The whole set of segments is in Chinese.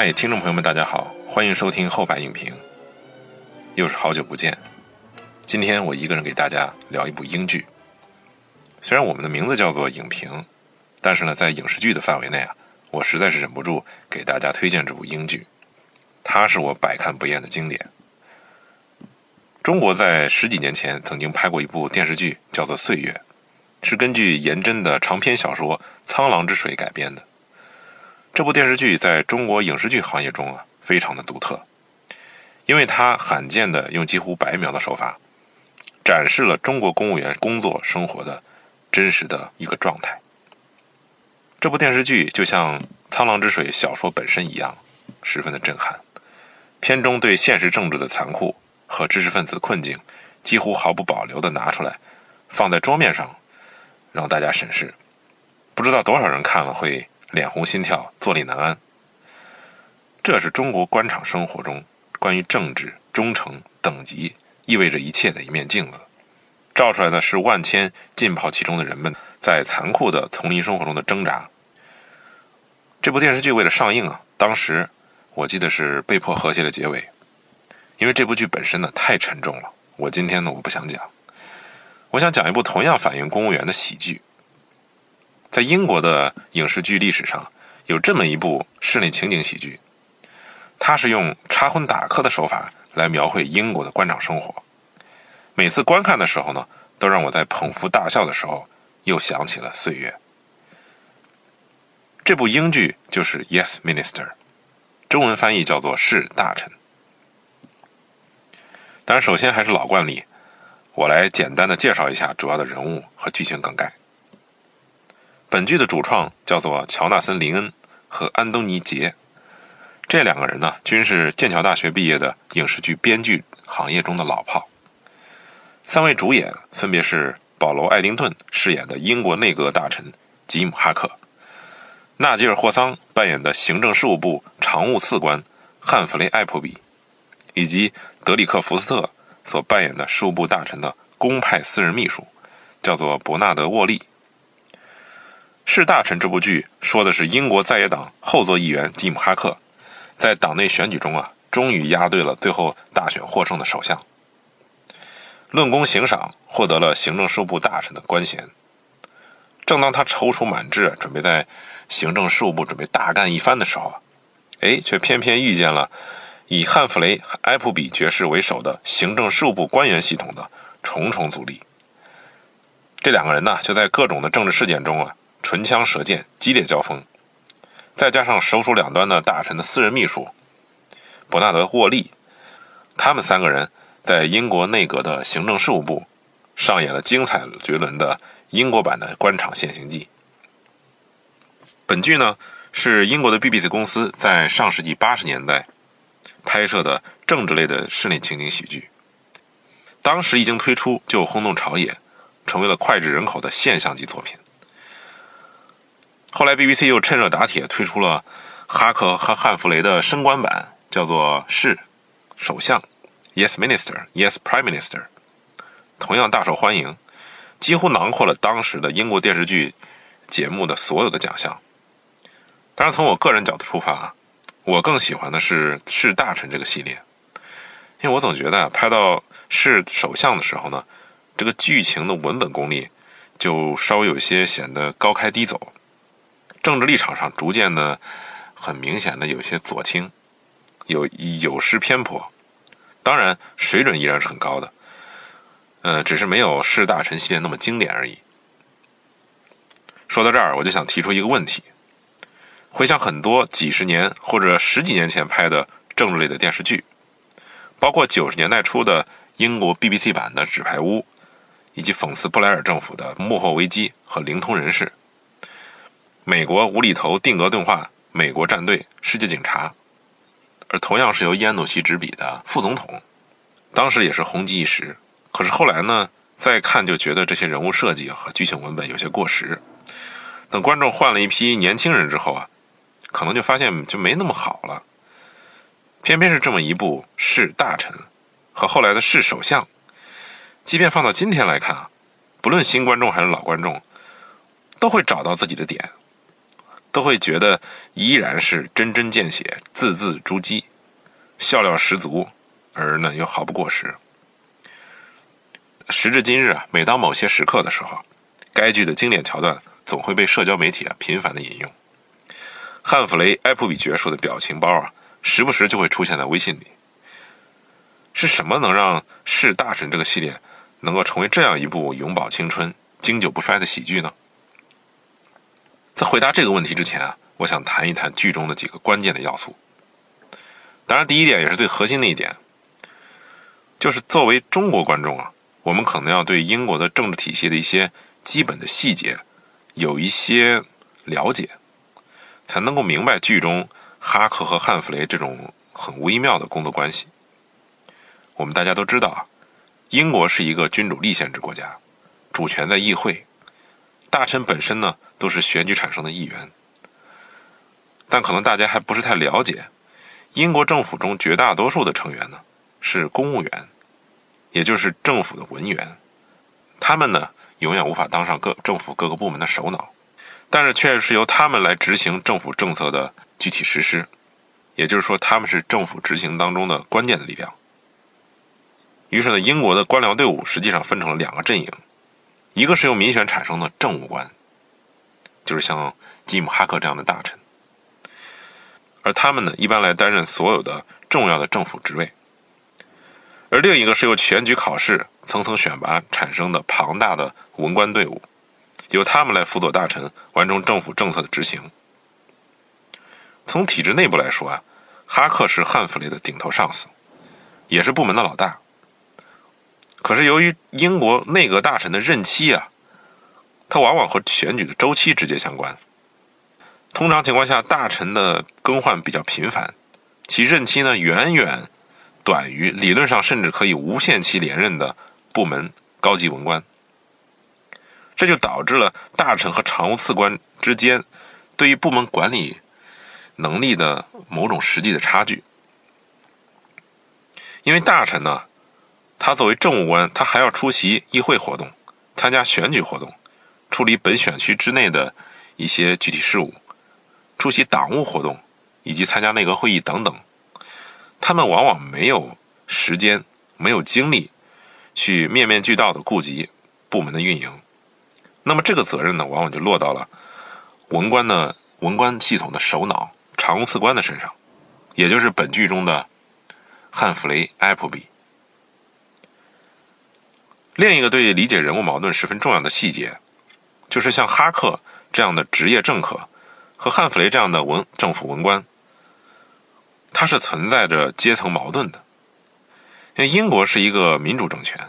嗨，听众朋友们，大家好，欢迎收听后排影评。又是好久不见，今天我一个人给大家聊一部英剧。虽然我们的名字叫做影评，但是呢，在影视剧的范围内啊，我实在是忍不住给大家推荐这部英剧。它是我百看不厌的经典。中国在十几年前曾经拍过一部电视剧，叫做《岁月》，是根据颜真的长篇小说《沧浪之水》改编的。这部电视剧在中国影视剧行业中啊，非常的独特，因为它罕见的用几乎白描的手法，展示了中国公务员工作生活的真实的一个状态。这部电视剧就像《沧浪之水》小说本身一样，十分的震撼。片中对现实政治的残酷和知识分子困境，几乎毫不保留地拿出来，放在桌面上，让大家审视。不知道多少人看了会。脸红心跳，坐立难安。这是中国官场生活中关于政治、忠诚、等级意味着一切的一面镜子，照出来的是万千浸泡其中的人们在残酷的丛林生活中的挣扎。这部电视剧为了上映啊，当时我记得是被迫和谐的结尾，因为这部剧本身呢太沉重了。我今天呢我不想讲，我想讲一部同样反映公务员的喜剧。在英国的影视剧历史上，有这么一部室内情景喜剧，它是用插荤打客的手法来描绘英国的官场生活。每次观看的时候呢，都让我在捧腹大笑的时候，又想起了岁月。这部英剧就是《Yes Minister》，中文翻译叫做《是大臣》。当然，首先还是老惯例，我来简单的介绍一下主要的人物和剧情梗概。本剧的主创叫做乔纳森·林恩和安东尼·杰，这两个人呢，均是剑桥大学毕业的影视剧编剧行业中的老炮。三位主演分别是保罗·艾丁顿饰演的英国内阁大臣吉姆·哈克，纳吉尔·霍桑扮演的行政事务部常务次官汉弗雷·艾普比，以及德里克·福斯特所扮演的事务部大臣的公派私人秘书，叫做伯纳德·沃利。是大臣这部剧说的是英国在野党后座议员吉姆·哈克，在党内选举中啊，终于压对了最后大选获胜的首相。论功行赏，获得了行政事务部大臣的官衔。正当他踌躇满志，准备在行政事务部准备大干一番的时候啊，哎，却偏偏遇见了以汉弗雷·埃普比爵士为首的行政事务部官员系统的重重阻力。这两个人呢，就在各种的政治事件中啊。唇枪舌剑，激烈交锋，再加上手鼠两端的大臣的私人秘书伯纳德·沃利，他们三个人在英国内阁的行政事务部上演了精彩绝伦的英国版的官场现形记。本剧呢是英国的 BBC 公司在上世纪八十年代拍摄的政治类的室内情景喜剧，当时一经推出就轰动朝野，成为了脍炙人口的现象级作品。后来，BBC 又趁热打铁推出了哈克和汉弗雷的升官版，叫做“是首相 ”，Yes Minister，Yes Prime Minister，同样大受欢迎，几乎囊括了当时的英国电视剧节目的所有的奖项。当然，从我个人角度出发啊，我更喜欢的是“是大臣”这个系列，因为我总觉得拍到“是首相”的时候呢，这个剧情的文本功力就稍微有些显得高开低走。政治立场上逐渐的很明显的有些左倾，有有失偏颇，当然水准依然是很高的，呃，只是没有《士大臣》系列那么经典而已。说到这儿，我就想提出一个问题：回想很多几十年或者十几年前拍的政治类的电视剧，包括九十年代初的英国 BBC 版的《纸牌屋》，以及讽刺布莱尔政府的幕后危机和灵通人士。美国无厘头定格动画《美国战队：世界警察》，而同样是由伊安·努西执笔的《副总统》，当时也是红极一时。可是后来呢，再看就觉得这些人物设计和剧情文本有些过时。等观众换了一批年轻人之后啊，可能就发现就没那么好了。偏偏是这么一部《是大臣》和后来的《是首相》，即便放到今天来看啊，不论新观众还是老观众，都会找到自己的点。都会觉得依然是针针见血、字字珠玑、笑料十足，而呢又毫不过时。时至今日啊，每当某些时刻的时候，该剧的经典桥段总会被社交媒体啊频繁的引用。汉弗雷·埃普比爵士的表情包啊，时不时就会出现在微信里。是什么能让《是大神》这个系列能够成为这样一部永葆青春、经久不衰的喜剧呢？在回答这个问题之前啊，我想谈一谈剧中的几个关键的要素。当然，第一点也是最核心的一点，就是作为中国观众啊，我们可能要对英国的政治体系的一些基本的细节有一些了解，才能够明白剧中哈克和汉弗雷这种很微妙的工作关系。我们大家都知道啊，英国是一个君主立宪制国家，主权在议会，大臣本身呢都是选举产生的议员。但可能大家还不是太了解，英国政府中绝大多数的成员呢是公务员，也就是政府的文员，他们呢永远无法当上各政府各个部门的首脑，但是却是由他们来执行政府政策的具体实施，也就是说，他们是政府执行当中的关键的力量。于是呢，英国的官僚队伍实际上分成了两个阵营，一个是由民选产生的政务官，就是像吉姆·哈克这样的大臣，而他们呢，一般来担任所有的重要的政府职位；而另一个是由选举考试层层选拔产生的庞大的文官队伍，由他们来辅佐大臣完成政府政策的执行。从体制内部来说啊，哈克是汉弗雷的顶头上司，也是部门的老大。可是，由于英国内阁大臣的任期啊，它往往和选举的周期直接相关。通常情况下，大臣的更换比较频繁，其任期呢远远短于理论上甚至可以无限期连任的部门高级文官。这就导致了大臣和常务次官之间对于部门管理能力的某种实际的差距。因为大臣呢。他作为政务官，他还要出席议会活动，参加选举活动，处理本选区之内的一些具体事务，出席党务活动，以及参加内阁会议等等。他们往往没有时间、没有精力去面面俱到的顾及部门的运营。那么这个责任呢，往往就落到了文官的文官系统的首脑常务次官的身上，也就是本剧中的汉弗雷·埃普比。另一个对理解人物矛盾十分重要的细节，就是像哈克这样的职业政客和汉弗雷这样的文政府文官，他是存在着阶层矛盾的。因为英国是一个民主政权，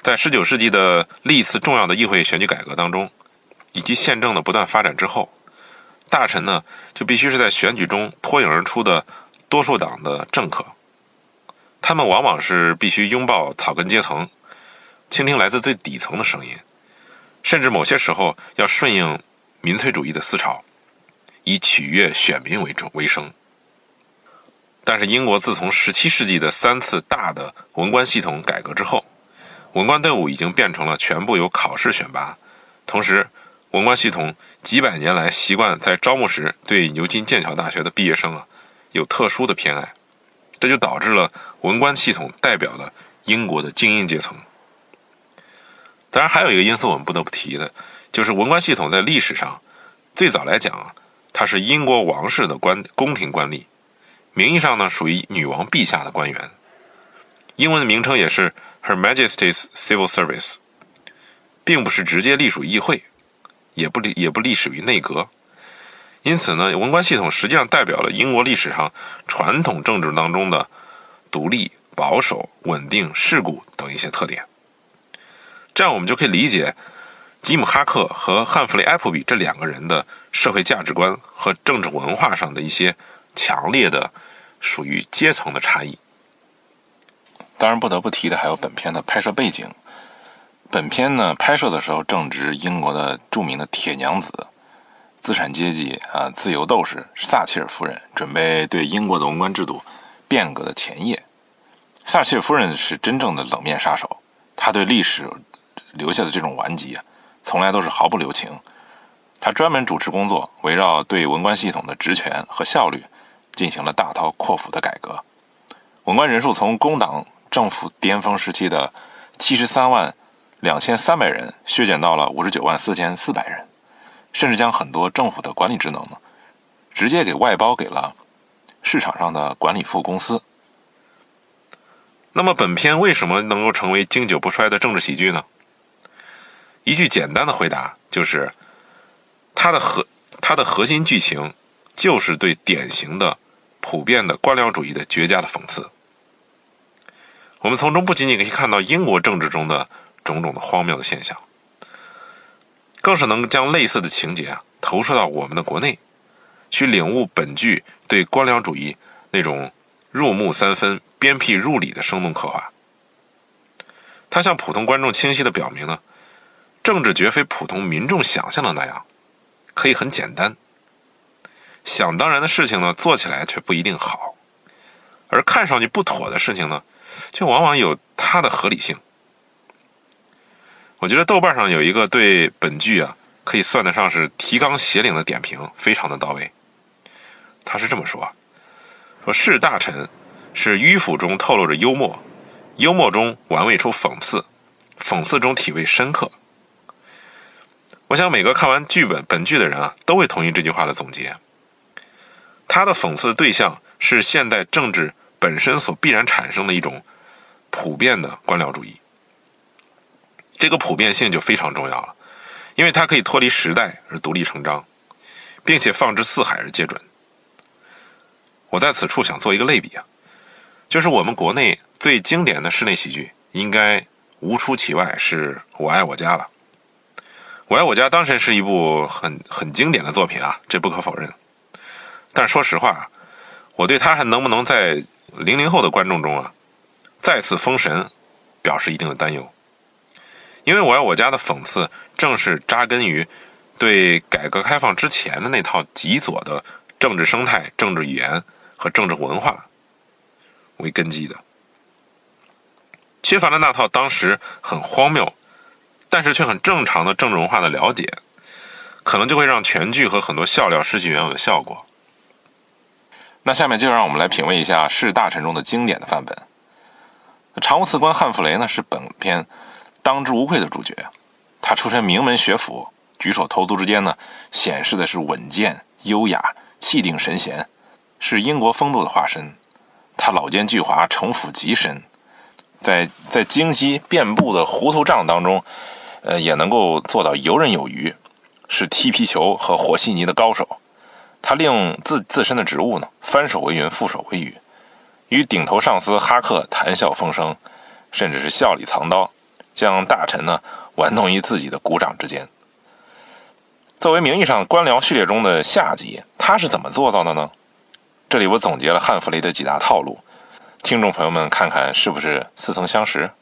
在19世纪的历次重要的议会选举改革当中，以及宪政的不断发展之后，大臣呢就必须是在选举中脱颖而出的多数党的政客，他们往往是必须拥抱草根阶层。倾听来自最底层的声音，甚至某些时候要顺应民粹主义的思潮，以取悦选民为主为生。但是，英国自从17世纪的三次大的文官系统改革之后，文官队伍已经变成了全部由考试选拔。同时，文官系统几百年来习惯在招募时对牛津、剑桥大学的毕业生啊有特殊的偏爱，这就导致了文官系统代表了英国的精英阶层。当然，还有一个因素我们不得不提的，就是文官系统在历史上最早来讲啊，它是英国王室的官宫廷官吏，名义上呢属于女王陛下的官员，英文的名称也是 Her Majesty's Civil Service，并不是直接隶属议会，也不也不隶属于内阁。因此呢，文官系统实际上代表了英国历史上传统政治当中的独立、保守、稳定、世故等一些特点。这样我们就可以理解吉姆·哈克和汉弗雷·埃普比这两个人的社会价值观和政治文化上的一些强烈的属于阶层的差异。当然，不得不提的还有本片的拍摄背景。本片呢，拍摄的时候正值英国的著名的铁娘子、资产阶级啊自由斗士撒切尔夫人准备对英国的文官制度变革的前夜。撒切尔夫人是真正的冷面杀手，她对历史。留下的这种顽疾啊，从来都是毫不留情，他专门主持工作，围绕对文官系统的职权和效率进行了大刀阔斧的改革。文官人数从工党政府巅峰时期的七十三万两千三百人削减到了五十九万四千四百人，甚至将很多政府的管理职能呢，直接给外包给了市场上的管理服务公司。那么本片为什么能够成为经久不衰的政治喜剧呢？一句简单的回答就是。它的核，它的核心剧情就是对典型的、普遍的官僚主义的绝佳的讽刺。我们从中不仅仅可以看到英国政治中的种种的荒谬的现象，更是能将类似的情节啊投射到我们的国内，去领悟本剧对官僚主义那种入木三分、鞭辟入里的生动刻画。它向普通观众清晰的表明呢，政治绝非普通民众想象的那样。可以很简单，想当然的事情呢，做起来却不一定好；而看上去不妥的事情呢，却往往有它的合理性。我觉得豆瓣上有一个对本剧啊，可以算得上是提纲挈领的点评，非常的到位。他是这么说：说士大臣是迂腐中透露着幽默，幽默中玩味出讽刺，讽刺中体味深刻。我想每个看完剧本本剧的人啊，都会同意这句话的总结。他的讽刺对象是现代政治本身所必然产生的一种普遍的官僚主义。这个普遍性就非常重要了，因为它可以脱离时代而独立成章，并且放之四海而皆准。我在此处想做一个类比啊，就是我们国内最经典的室内喜剧，应该无出其外是我爱我家了。我爱我家当然是一部很很经典的作品啊，这不可否认。但说实话，我对他还能不能在零零后的观众中啊再次封神，表示一定的担忧。因为我爱我家的讽刺，正是扎根于对改革开放之前的那套极左的政治生态、政治语言和政治文化为根基的，缺乏了那套当时很荒谬。但是却很正常的政治文化的了解，可能就会让全剧和很多笑料失去原有的效果。那下面就让我们来品味一下士大臣中的经典的范本。常务次官汉弗雷呢，是本片当之无愧的主角。他出身名门学府，举手投足之间呢，显示的是稳健、优雅、气定神闲，是英国风度的化身。他老奸巨猾，城府极深，在在京畿遍布的糊涂账当中。呃，也能够做到游刃有余，是踢皮球和和稀泥的高手。他利用自自身的职务呢，翻手为云，覆手为雨，与顶头上司哈克谈笑风生，甚至是笑里藏刀，将大臣呢玩弄于自己的股掌之间。作为名义上官僚序列中的下级，他是怎么做到的呢？这里我总结了汉弗雷的几大套路，听众朋友们看看是不是似曾相识？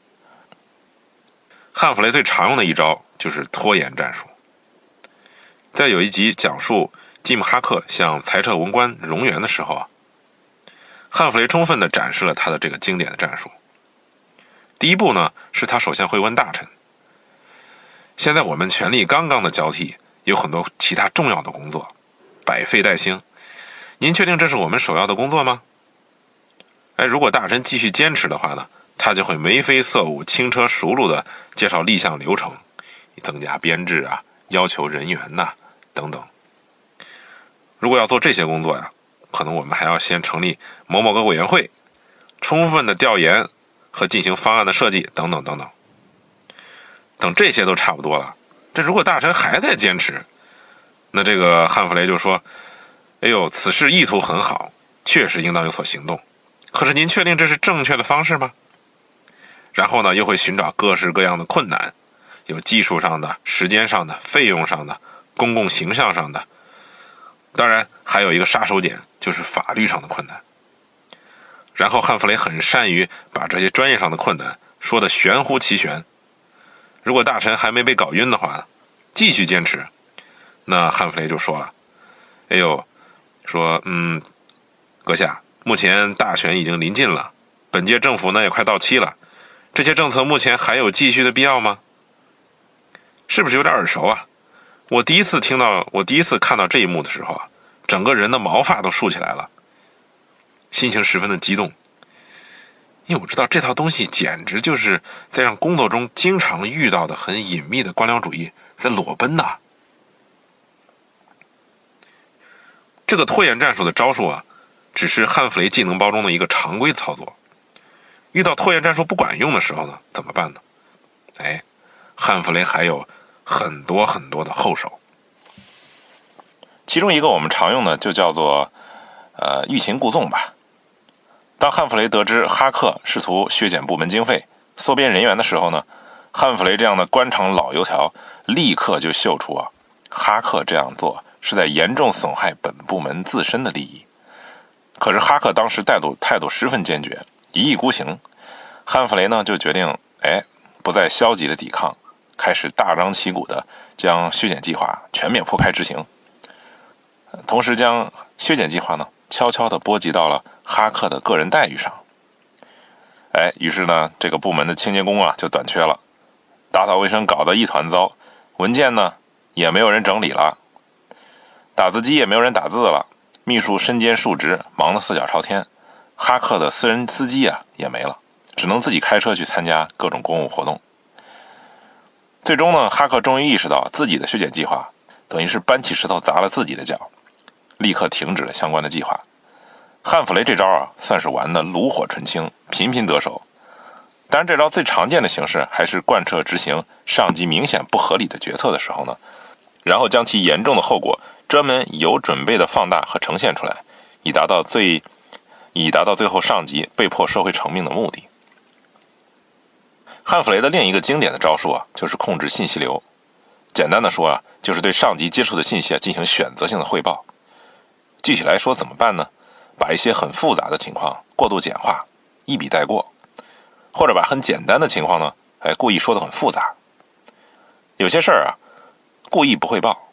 汉弗雷最常用的一招就是拖延战术。在有一集讲述吉姆·哈克向裁撤文官荣源的时候啊，汉弗雷充分地展示了他的这个经典的战术。第一步呢，是他首先会问大臣：“现在我们权力刚刚的交替，有很多其他重要的工作，百废待兴。您确定这是我们首要的工作吗？”哎，如果大臣继续坚持的话呢？他就会眉飞色舞、轻车熟路地介绍立项流程，增加编制啊，要求人员呐等等。如果要做这些工作呀，可能我们还要先成立某某个委员会，充分的调研和进行方案的设计等等等等。等这些都差不多了，这如果大臣还在坚持，那这个汉弗雷就说：“哎呦，此事意图很好，确实应当有所行动。可是您确定这是正确的方式吗？”然后呢，又会寻找各式各样的困难，有技术上的、时间上的、费用上的、公共形象上的，当然还有一个杀手锏，就是法律上的困难。然后汉弗雷很善于把这些专业上的困难说的玄乎其玄。如果大臣还没被搞晕的话，继续坚持，那汉弗雷就说了：“哎呦，说嗯，阁下，目前大选已经临近了，本届政府呢也快到期了。”这些政策目前还有继续的必要吗？是不是有点耳熟啊？我第一次听到，我第一次看到这一幕的时候啊，整个人的毛发都竖起来了，心情十分的激动，因为我知道这套东西简直就是在让工作中经常遇到的很隐秘的官僚主义在裸奔呐。这个拖延战术的招数啊，只是汉弗雷技能包中的一个常规操作。遇到拖延战术不管用的时候呢，怎么办呢？哎，汉弗雷还有很多很多的后手。其中一个我们常用的就叫做呃欲擒故纵吧。当汉弗雷得知哈克试图削减部门经费、缩编人员的时候呢，汉弗雷这样的官场老油条立刻就嗅出啊，哈克这样做。是在严重损害本部门自身的利益。可是哈克当时态度态度十分坚决，一意孤行。汉弗雷呢就决定，哎，不再消极的抵抗，开始大张旗鼓的将削减计划全面铺开执行。同时将削减计划呢悄悄的波及到了哈克的个人待遇上。哎，于是呢这个部门的清洁工啊就短缺了，打扫卫生搞得一团糟，文件呢也没有人整理了。打字机也没有人打字了，秘书身兼数职，忙得四脚朝天。哈克的私人司机啊也没了，只能自己开车去参加各种公务活动。最终呢，哈克终于意识到自己的削减计划等于是搬起石头砸了自己的脚，立刻停止了相关的计划。汉弗雷这招啊，算是玩的炉火纯青，频频得手。当然，这招最常见的形式还是贯彻执行上级明显不合理的决策的时候呢，然后将其严重的后果。专门有准备的放大和呈现出来，以达到最，以达到最后上级被迫收回成命的目的。汉弗雷的另一个经典的招数啊，就是控制信息流。简单的说啊，就是对上级接触的信息啊进行选择性的汇报。具体来说怎么办呢？把一些很复杂的情况过度简化，一笔带过，或者把很简单的情况呢，哎，故意说的很复杂。有些事儿啊，故意不汇报。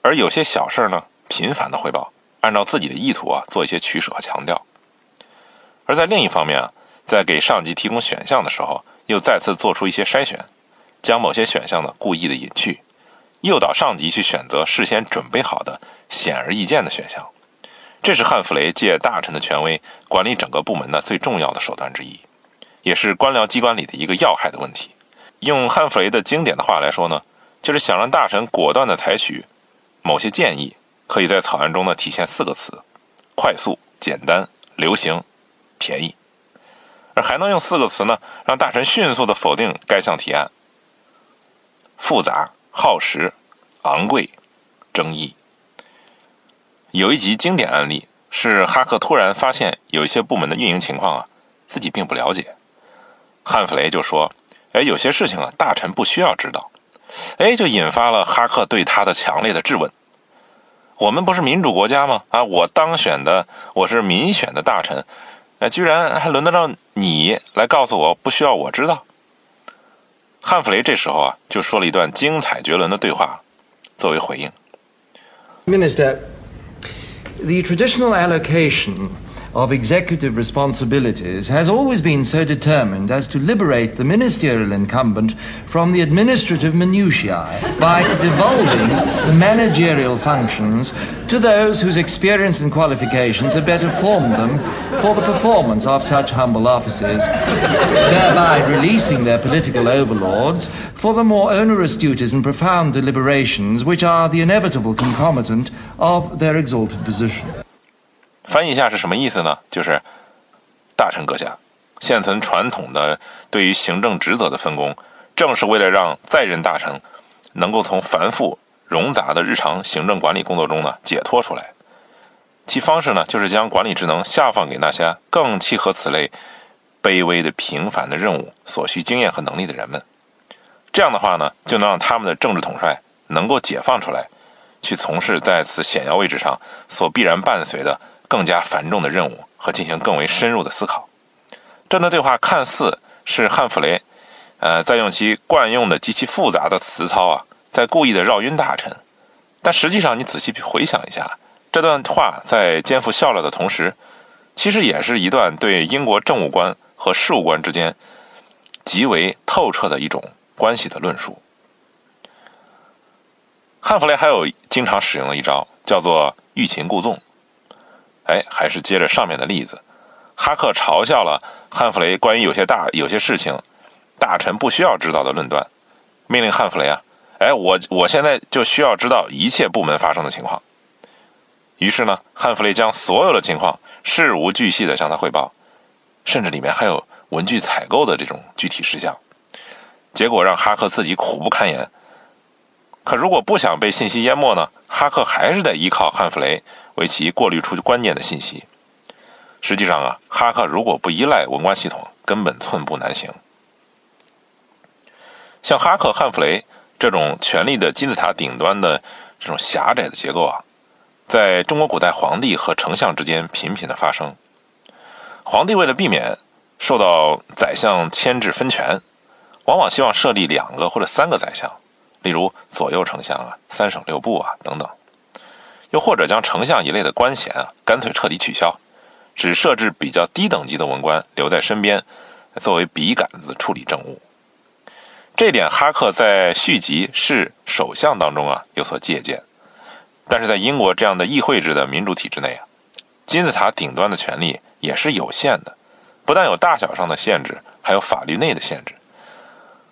而有些小事儿呢，频繁的汇报，按照自己的意图啊做一些取舍和强调。而在另一方面啊，在给上级提供选项的时候，又再次做出一些筛选，将某些选项呢故意的隐去，诱导上级去选择事先准备好的显而易见的选项。这是汉弗雷借大臣的权威管理整个部门的最重要的手段之一，也是官僚机关里的一个要害的问题。用汉弗雷的经典的话来说呢，就是想让大臣果断的采取。某些建议可以在草案中呢体现四个词：快速、简单、流行、便宜，而还能用四个词呢让大臣迅速的否定该项提案：复杂、耗时、昂贵、争议。有一集经典案例是哈克突然发现有一些部门的运营情况啊自己并不了解，汉弗雷就说：“哎，有些事情啊大臣不需要知道。”哎，就引发了哈克对他的强烈的质问。我们不是民主国家吗？啊，我当选的，我是民选的大臣，哎，居然还轮得着你来告诉我不需要我知道？汉弗雷这时候啊，就说了一段精彩绝伦的对话，作为回应。Minister，the traditional allocation. Of executive responsibilities has always been so determined as to liberate the ministerial incumbent from the administrative minutiae by devolving the managerial functions to those whose experience and qualifications have better formed them for the performance of such humble offices, thereby releasing their political overlords for the more onerous duties and profound deliberations which are the inevitable concomitant of their exalted position. 翻译一下是什么意思呢？就是大臣阁下，现存传统的对于行政职责的分工，正是为了让在任大臣能够从繁复冗杂的日常行政管理工作中呢解脱出来。其方式呢，就是将管理职能下放给那些更契合此类卑微的平凡的任务所需经验和能力的人们。这样的话呢，就能让他们的政治统帅能够解放出来，去从事在此显要位置上所必然伴随的。更加繁重的任务和进行更为深入的思考。这段对话看似是汉弗雷，呃，在用其惯用的极其复杂的词操啊，在故意的绕晕大臣。但实际上，你仔细回想一下，这段话在肩负笑料的同时，其实也是一段对英国政务官和事务官之间极为透彻的一种关系的论述。汉弗雷还有经常使用的一招，叫做欲擒故纵。哎，还是接着上面的例子，哈克嘲笑了汉弗雷关于有些大有些事情大臣不需要知道的论断，命令汉弗雷啊，哎，我我现在就需要知道一切部门发生的情况。于是呢，汉弗雷将所有的情况事无巨细地向他汇报，甚至里面还有文具采购的这种具体事项。结果让哈克自己苦不堪言。可如果不想被信息淹没呢？哈克还是得依靠汉弗雷为其过滤出关键的信息。实际上啊，哈克如果不依赖文官系统，根本寸步难行。像哈克、汉弗雷这种权力的金字塔顶端的这种狭窄的结构啊，在中国古代皇帝和丞相之间频频的发生。皇帝为了避免受到宰相牵制分权，往往希望设立两个或者三个宰相。例如左右丞相啊、三省六部啊等等，又或者将丞相一类的官衔啊干脆彻底取消，只设置比较低等级的文官留在身边，作为笔杆子处理政务。这点哈克在续集《是首相》当中啊有所借鉴，但是在英国这样的议会制的民主体制内啊，金字塔顶端的权力也是有限的，不但有大小上的限制，还有法律内的限制。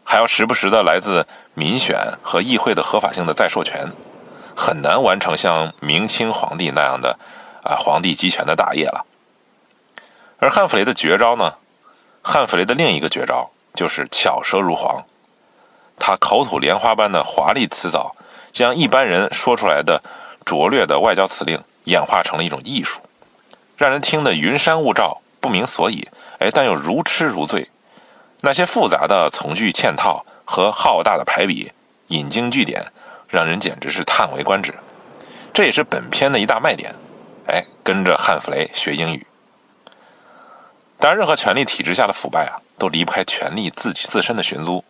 还要时不时的来自民选和议会的合法性的再授权，很难完成像明清皇帝那样的啊皇帝集权的大业了。而汉弗雷的绝招呢？汉弗雷的另一个绝招就是巧舌如簧，他口吐莲花般的华丽辞藻，将一般人说出来的拙劣的外交辞令演化成了一种艺术，让人听得云山雾罩，不明所以，哎，但又如痴如醉。那些复杂的从句嵌套和浩大的排比、引经据典，让人简直是叹为观止。这也是本片的一大卖点。哎，跟着汉弗雷学英语。当然，任何权力体制下的腐败啊，都离不开权力自己自身的寻租。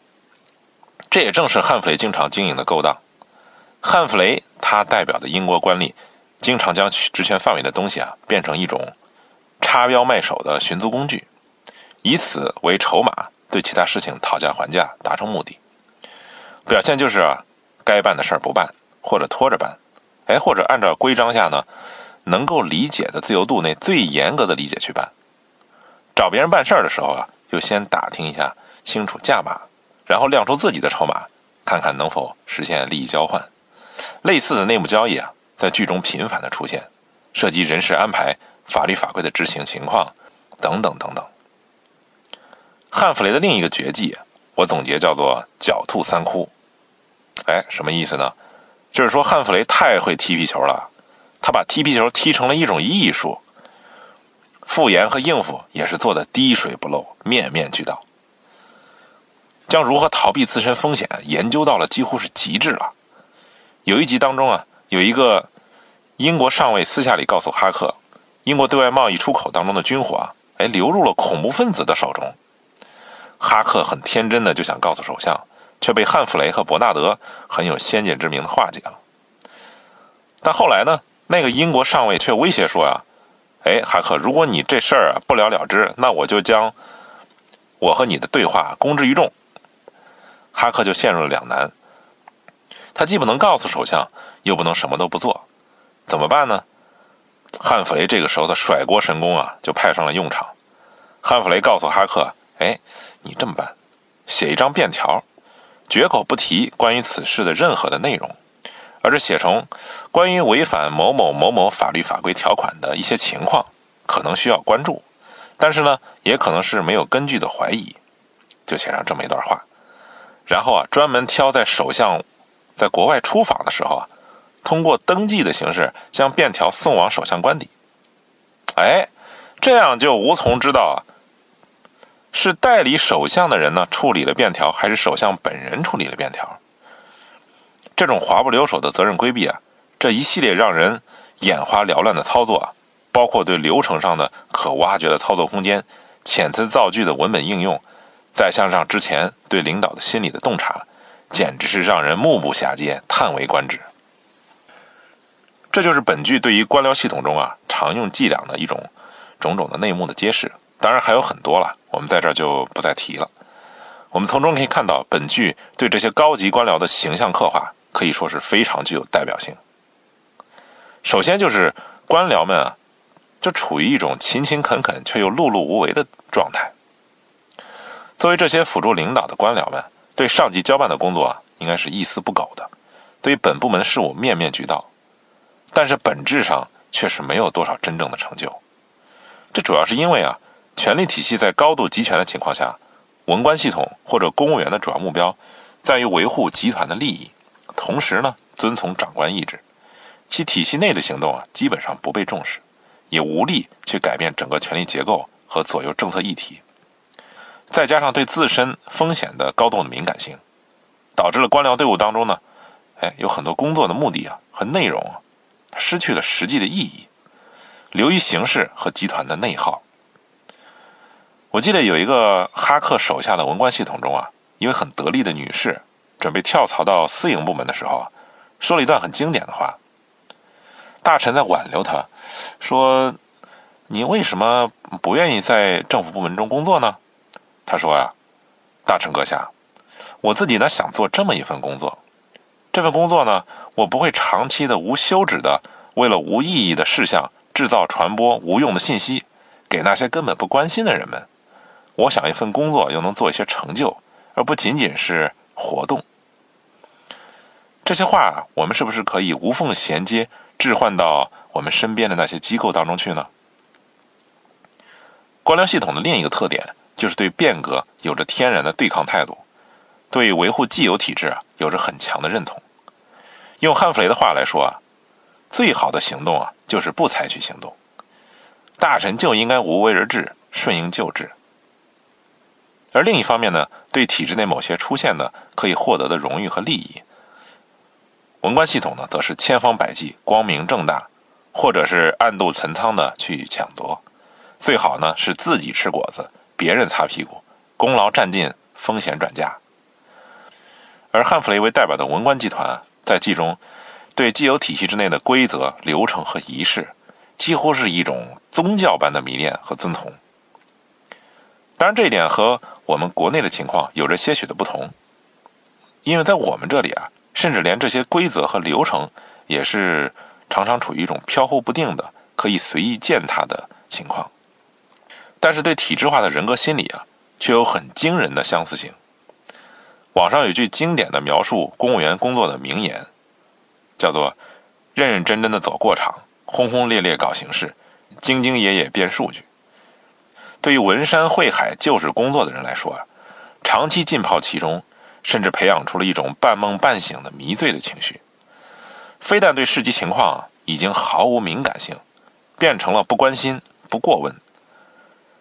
这也正是汉弗雷经常经营的勾当。汉弗雷他代表的英国官吏，经常将职权范围的东西啊，变成一种插标卖首的寻租工具，以此为筹码。对其他事情讨价还价，达成目的，表现就是啊，该办的事儿不办，或者拖着办，哎，或者按照规章下呢，能够理解的自由度内最严格的理解去办。找别人办事儿的时候啊，就先打听一下清楚价码，然后亮出自己的筹码，看看能否实现利益交换。类似的内幕交易啊，在剧中频繁的出现，涉及人事安排、法律法规的执行情况等等等等。汉弗雷的另一个绝技，我总结叫做“狡兔三窟”。哎，什么意思呢？就是说汉弗雷太会踢皮球了，他把踢皮球踢成了一种艺术，复言和应付也是做的滴水不漏、面面俱到，将如何逃避自身风险研究到了几乎是极致了。有一集当中啊，有一个英国上尉私下里告诉哈克，英国对外贸易出口当中的军火啊，哎，流入了恐怖分子的手中。哈克很天真的就想告诉首相，却被汉弗雷和伯纳德很有先见之明的化解了。但后来呢，那个英国上尉却威胁说呀：“哎，哈克，如果你这事儿啊不了了之，那我就将我和你的对话公之于众。”哈克就陷入了两难，他既不能告诉首相，又不能什么都不做，怎么办呢？汉弗雷这个时候的甩锅神功啊，就派上了用场。汉弗雷告诉哈克。哎，你这么办，写一张便条，绝口不提关于此事的任何的内容，而是写成关于违反某某某某法律法规条款的一些情况，可能需要关注，但是呢，也可能是没有根据的怀疑，就写上这么一段话，然后啊，专门挑在首相在国外出访的时候啊，通过登记的形式将便条送往首相官邸。哎，这样就无从知道啊。是代理首相的人呢处理了便条，还是首相本人处理了便条？这种滑不留手的责任规避啊，这一系列让人眼花缭乱的操作啊，包括对流程上的可挖掘的操作空间、遣词造句的文本应用，再向上之前对领导的心理的洞察，简直是让人目不暇接、叹为观止。这就是本剧对于官僚系统中啊常用伎俩的一种种种的内幕的揭示。当然还有很多了，我们在这儿就不再提了。我们从中可以看到，本剧对这些高级官僚的形象刻画可以说是非常具有代表性。首先就是官僚们啊，就处于一种勤勤恳恳却又碌碌无为的状态。作为这些辅助领导的官僚们，对上级交办的工作啊，应该是一丝不苟的，对于本部门事务面面俱到，但是本质上却是没有多少真正的成就。这主要是因为啊，权力体系在高度集权的情况下，文官系统或者公务员的主要目标在于维护集团的利益，同时呢，遵从长官意志，其体系内的行动啊，基本上不被重视，也无力去改变整个权力结构和左右政策议题。再加上对自身风险的高度的敏感性，导致了官僚队伍当中呢，哎，有很多工作的目的啊和内容啊，失去了实际的意义，流于形式和集团的内耗。我记得有一个哈克手下的文官系统中啊，一位很得力的女士，准备跳槽到私营部门的时候啊，说了一段很经典的话。大臣在挽留他，说：“你为什么不愿意在政府部门中工作呢？”他说呀：“大臣阁下，我自己呢想做这么一份工作，这份工作呢，我不会长期的无休止的为了无意义的事项制造传播无用的信息，给那些根本不关心的人们。我想一份工作又能做一些成就，而不仅仅是活动。这些话，我们是不是可以无缝衔接置换到我们身边的那些机构当中去呢？官僚系统的另一个特点。”就是对变革有着天然的对抗态度，对维护既有体制有着很强的认同。用汉弗雷的话来说啊，最好的行动啊就是不采取行动。大臣就应该无为而治，顺应旧制。而另一方面呢，对体制内某些出现的可以获得的荣誉和利益，文官系统呢则是千方百计、光明正大，或者是暗度陈仓的去抢夺。最好呢是自己吃果子。别人擦屁股，功劳占尽，风险转嫁。而汉弗雷为代表的文官集团在其中，对既有体系之内的规则、流程和仪式，几乎是一种宗教般的迷恋和遵从。当然，这一点和我们国内的情况有着些许的不同，因为在我们这里啊，甚至连这些规则和流程也是常常处于一种飘忽不定的、可以随意践踏的情况。但是对体制化的人格心理啊，却有很惊人的相似性。网上有句经典的描述公务员工作的名言，叫做“认认真真的走过场，轰轰烈烈搞形式，兢兢业业编数据”。对于文山会海就是工作的人来说啊，长期浸泡其中，甚至培养出了一种半梦半醒的迷醉的情绪。非但对市级情况已经毫无敏感性，变成了不关心、不过问。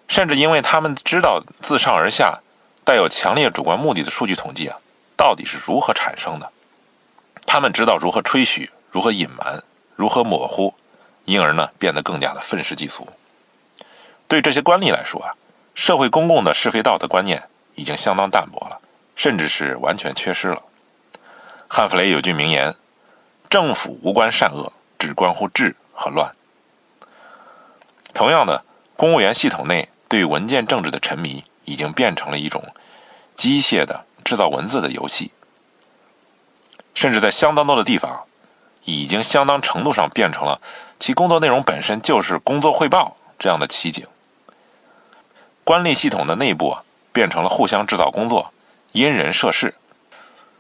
甚至因为他们知道自上而下带有强烈主观目的的数据统计啊，到底是如何产生的，他们知道如何吹嘘、如何隐瞒、如何模糊，因而呢变得更加的愤世嫉俗。对这些官吏来说啊，社会公共的是非道德观念已经相当淡薄了，甚至是完全缺失了。汉弗雷有句名言：“政府无关善恶，只关乎治和乱。”同样的，公务员系统内。对文件政治的沉迷已经变成了一种机械的制造文字的游戏，甚至在相当多的地方，已经相当程度上变成了其工作内容本身就是工作汇报这样的奇景。官吏系统的内部，变成了互相制造工作，因人设事。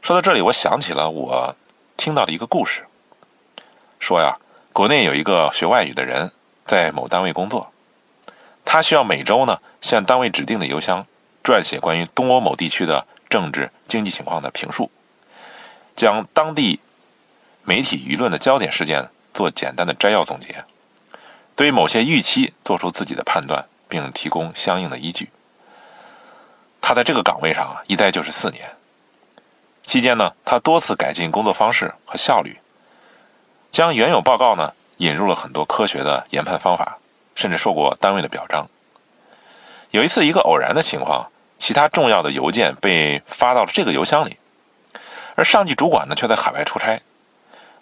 说到这里，我想起了我听到的一个故事，说呀，国内有一个学外语的人在某单位工作。他需要每周呢向单位指定的邮箱撰写关于东欧某地区的政治经济情况的评述，将当地媒体舆论的焦点事件做简单的摘要总结，对于某些预期做出自己的判断，并提供相应的依据。他在这个岗位上啊一待就是四年，期间呢他多次改进工作方式和效率，将原有报告呢引入了很多科学的研判方法。甚至受过单位的表彰。有一次，一个偶然的情况，其他重要的邮件被发到了这个邮箱里，而上级主管呢却在海外出差。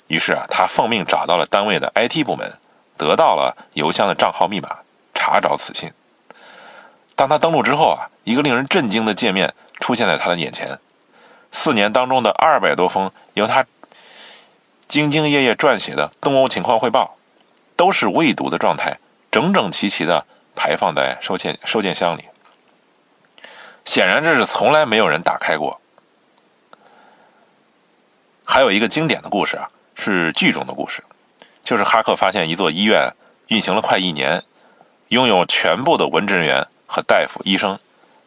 于是啊，他奉命找到了单位的 IT 部门，得到了邮箱的账号密码，查找此信。当他登录之后啊，一个令人震惊的界面出现在他的眼前：四年当中的二百多封由他兢兢业业撰写的东欧情况汇报，都是未读的状态，整整齐齐的排放在收件收件箱里。显然，这是从来没有人打开过。还有一个经典的故事啊，是剧中的故事，就是哈克发现一座医院运行了快一年，拥有全部的文职人员和大夫、医生，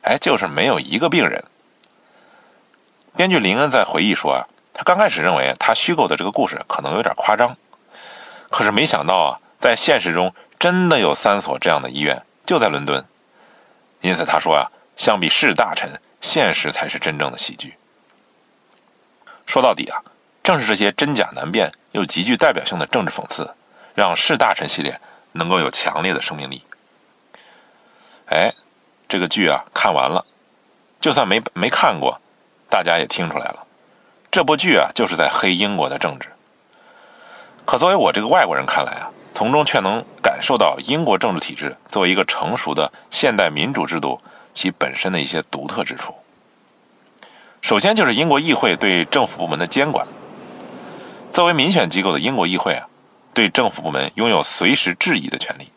哎，就是没有一个病人。编剧林恩在回忆说啊，他刚开始认为他虚构的这个故事可能有点夸张，可是没想到啊，在现实中真的有三所这样的医院，就在伦敦。因此他说啊，相比士大臣，现实才是真正的喜剧。说到底啊，正是这些真假难辨又极具代表性的政治讽刺，让士大臣系列能够有强烈的生命力。哎，这个剧啊看完了，就算没没看过，大家也听出来了，这部剧啊就是在黑英国的政治。可作为我这个外国人看来啊，从中却能感受到英国政治体制作为一个成熟的现代民主制度，其本身的一些独特之处。首先就是英国议会对政府部门的监管。作为民选机构的英国议会啊，对政府部门拥有随时质疑的权利，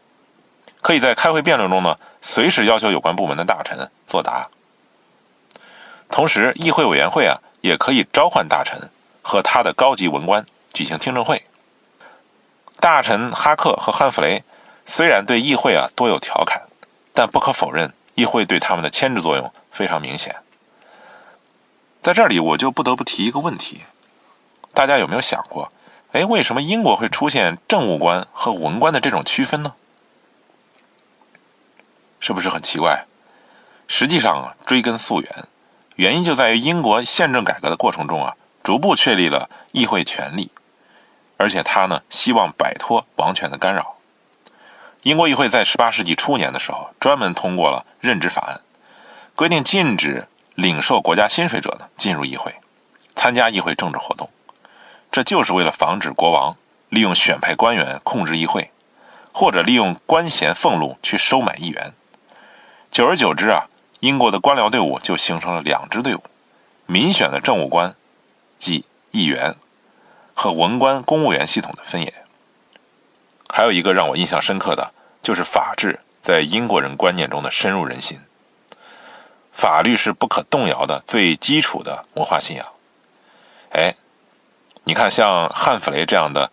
可以在开会辩论中呢，随时要求有关部门的大臣作答。同时，议会委员会啊，也可以召唤大臣和他的高级文官举行听证会。大臣哈克和汉弗雷虽然对议会啊多有调侃，但不可否认，议会对他们的牵制作用非常明显。在这里，我就不得不提一个问题：大家有没有想过，哎，为什么英国会出现政务官和文官的这种区分呢？是不是很奇怪？实际上啊，追根溯源，原因就在于英国宪政改革的过程中啊，逐步确立了议会权力，而且他呢希望摆脱王权的干扰。英国议会在18世纪初年的时候，专门通过了任职法案，规定禁止。领受国家薪水者呢，进入议会，参加议会政治活动，这就是为了防止国王利用选派官员控制议会，或者利用官衔俸禄去收买议员。久而久之啊，英国的官僚队伍就形成了两支队伍：民选的政务官，即议员，和文官公务员系统的分野。还有一个让我印象深刻的就是法治在英国人观念中的深入人心。法律是不可动摇的最基础的文化信仰。哎，你看，像汉弗雷这样的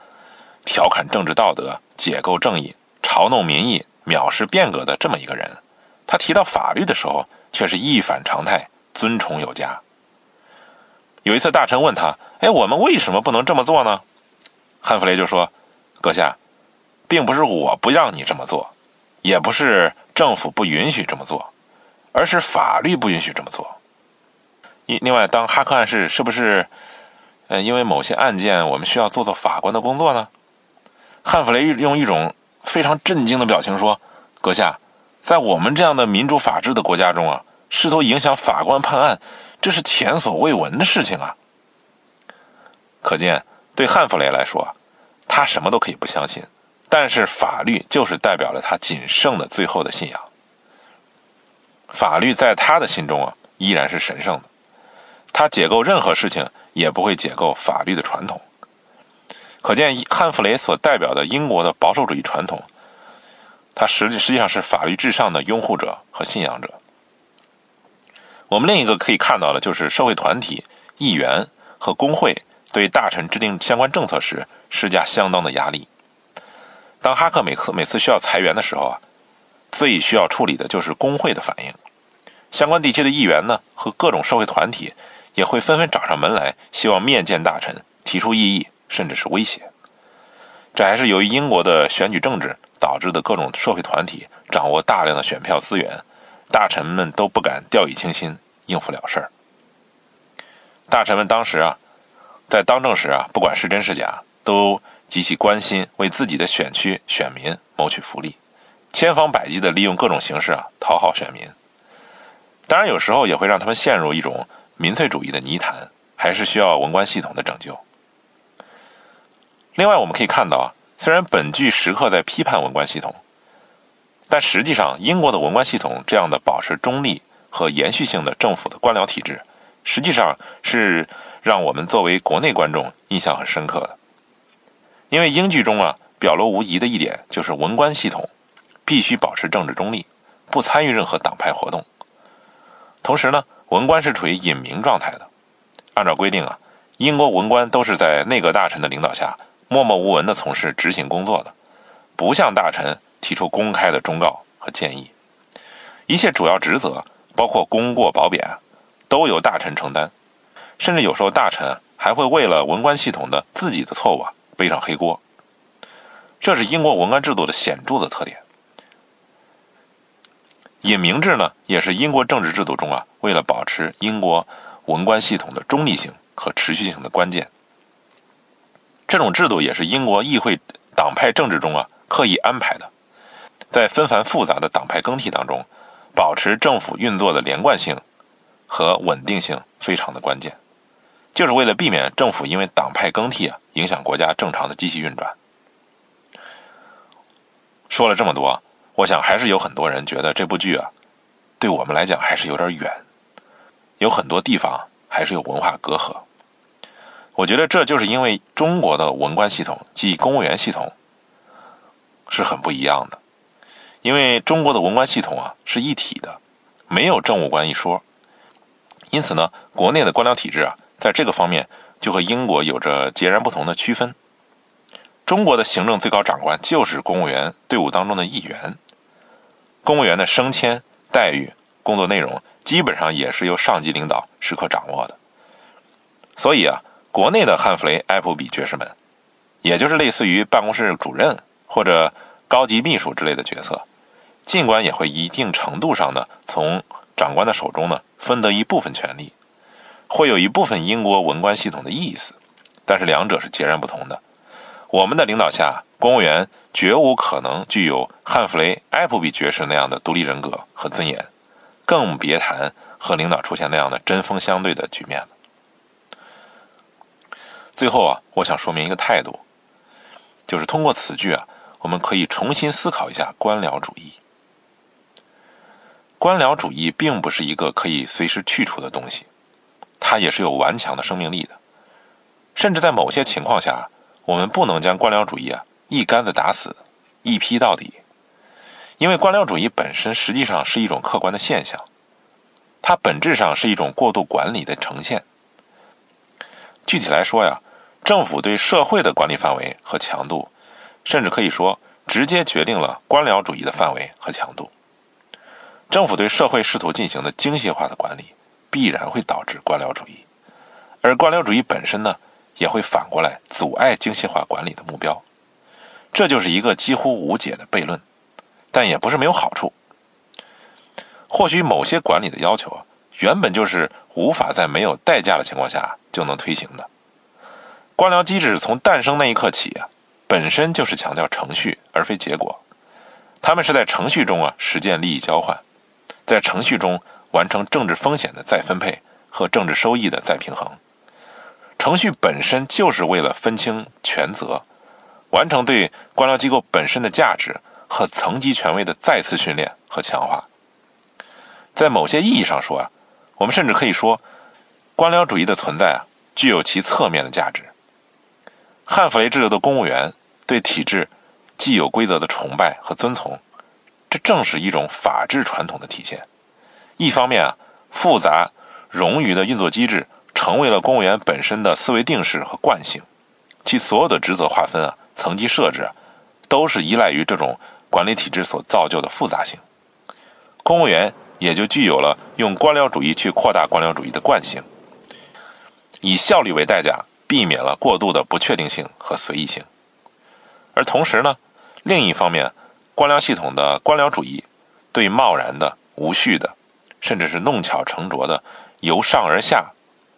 调侃政治道德、解构正义、嘲弄民意、藐视变革的这么一个人，他提到法律的时候却是一反常态，尊崇有加。有一次，大臣问他：“哎，我们为什么不能这么做呢？”汉弗雷就说：“阁下，并不是我不让你这么做，也不是政府不允许这么做。”而是法律不允许这么做。另另外，当哈克案是是不是，呃，因为某些案件我们需要做做法官的工作呢？汉弗雷用一种非常震惊的表情说：“阁下，在我们这样的民主法治的国家中啊，试图影响法官判案，这是前所未闻的事情啊！”可见，对汉弗雷来说，他什么都可以不相信，但是法律就是代表了他仅剩的最后的信仰。法律在他的心中啊，依然是神圣的。他解构任何事情，也不会解构法律的传统。可见汉弗雷所代表的英国的保守主义传统，他实际实际上是法律至上的拥护者和信仰者。我们另一个可以看到的，就是社会团体、议员和工会对大臣制定相关政策时施加相当的压力。当哈克每次每次需要裁员的时候啊。最需要处理的就是工会的反应，相关地区的议员呢和各种社会团体也会纷纷找上门来，希望面见大臣，提出异议，甚至是威胁。这还是由于英国的选举政治导致的各种社会团体掌握大量的选票资源，大臣们都不敢掉以轻心，应付了事儿。大臣们当时啊，在当政时啊，不管是真是假，都极其关心为自己的选区选民谋取福利。千方百计地利用各种形式啊讨好选民，当然有时候也会让他们陷入一种民粹主义的泥潭，还是需要文官系统的拯救。另外，我们可以看到啊，虽然本剧时刻在批判文官系统，但实际上英国的文官系统这样的保持中立和延续性的政府的官僚体制，实际上是让我们作为国内观众印象很深刻的。因为英剧中啊表露无遗的一点就是文官系统必须保持政治中立，不参与任何党派活动。同时呢，文官是处于隐名状态的。按照规定啊，英国文官都是在内阁大臣的领导下默默无闻地从事执行工作的，不向大臣提出公开的忠告和建议。一切主要职责，包括功过褒贬，都由大臣承担。甚至有时候大臣还会为了文官系统的自己的错误啊背上黑锅。这是英国文官制度的显著的特点。隐名制呢，也是英国政治制度中啊，为了保持英国文官系统的中立性和持续性的关键。这种制度也是英国议会党派政治中啊刻意安排的，在纷繁复杂的党派更替当中，保持政府运作的连贯性和稳定性非常的关键，就是为了避免政府因为党派更替啊影响国家正常的机器运转。说了这么多。我想还是有很多人觉得这部剧啊，对我们来讲还是有点远，有很多地方还是有文化隔阂。我觉得这就是因为中国的文官系统即公务员系统是很不一样的，因为中国的文官系统啊是一体的，没有政务官一说，因此呢，国内的官僚体制啊在这个方面就和英国有着截然不同的区分。中国的行政最高长官就是公务员队伍当中的一员。公务员的升迁待遇、工作内容，基本上也是由上级领导时刻掌握的。所以啊，国内的汉弗雷·艾普比爵士们，也就是类似于办公室主任或者高级秘书之类的角色，尽管也会一定程度上的从长官的手中呢分得一部分权利，会有一部分英国文官系统的意思，但是两者是截然不同的。我们的领导下。公务员绝无可能具有汉弗雷·艾普比爵士那样的独立人格和尊严，更别谈和领导出现那样的针锋相对的局面了。最后啊，我想说明一个态度，就是通过此剧啊，我们可以重新思考一下官僚主义。官僚主义并不是一个可以随时去除的东西，它也是有顽强的生命力的，甚至在某些情况下，我们不能将官僚主义啊。一竿子打死，一批到底。因为官僚主义本身实际上是一种客观的现象，它本质上是一种过度管理的呈现。具体来说呀，政府对社会的管理范围和强度，甚至可以说直接决定了官僚主义的范围和强度。政府对社会试图进行的精细化的管理，必然会导致官僚主义，而官僚主义本身呢，也会反过来阻碍精细化管理的目标。这就是一个几乎无解的悖论，但也不是没有好处。或许某些管理的要求啊，原本就是无法在没有代价的情况下就能推行的。官僚机制从诞生那一刻起啊，本身就是强调程序而非结果。他们是在程序中啊实践利益交换，在程序中完成政治风险的再分配和政治收益的再平衡。程序本身就是为了分清权责。完成对官僚机构本身的价值和层级权威的再次训练和强化。在某些意义上说啊，我们甚至可以说，官僚主义的存在啊，具有其侧面的价值。汉弗雷制度的公务员对体制既有规则的崇拜和遵从，这正是一种法治传统的体现。一方面啊，复杂冗余的运作机制成为了公务员本身的思维定式和惯性，其所有的职责划分啊。层级设置啊都是依赖于这种管理体制所造就的复杂性，公务员也就具有了用官僚主义去扩大官僚主义的惯性，以效率为代价，避免了过度的不确定性和随意性。而同时呢，另一方面，官僚系统的官僚主义对贸然的、无序的，甚至是弄巧成拙的由上而下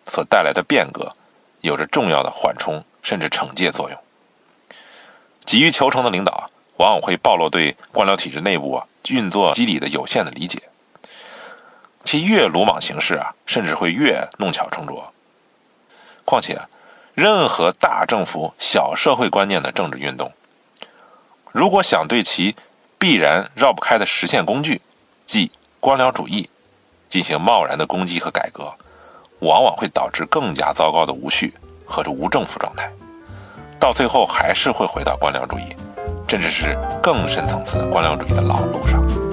所带来的变革，有着重要的缓冲甚至惩戒作用。急于求成的领导，往往会暴露对官僚体制内部啊运作机理的有限的理解。其越鲁莽行事啊，甚至会越弄巧成拙。况且，任何大政府、小社会观念的政治运动，如果想对其必然绕不开的实现工具，即官僚主义，进行贸然的攻击和改革，往往会导致更加糟糕的无序和这无政府状态。到最后还是会回到官僚主义，甚至是更深层次的官僚主义的老路上。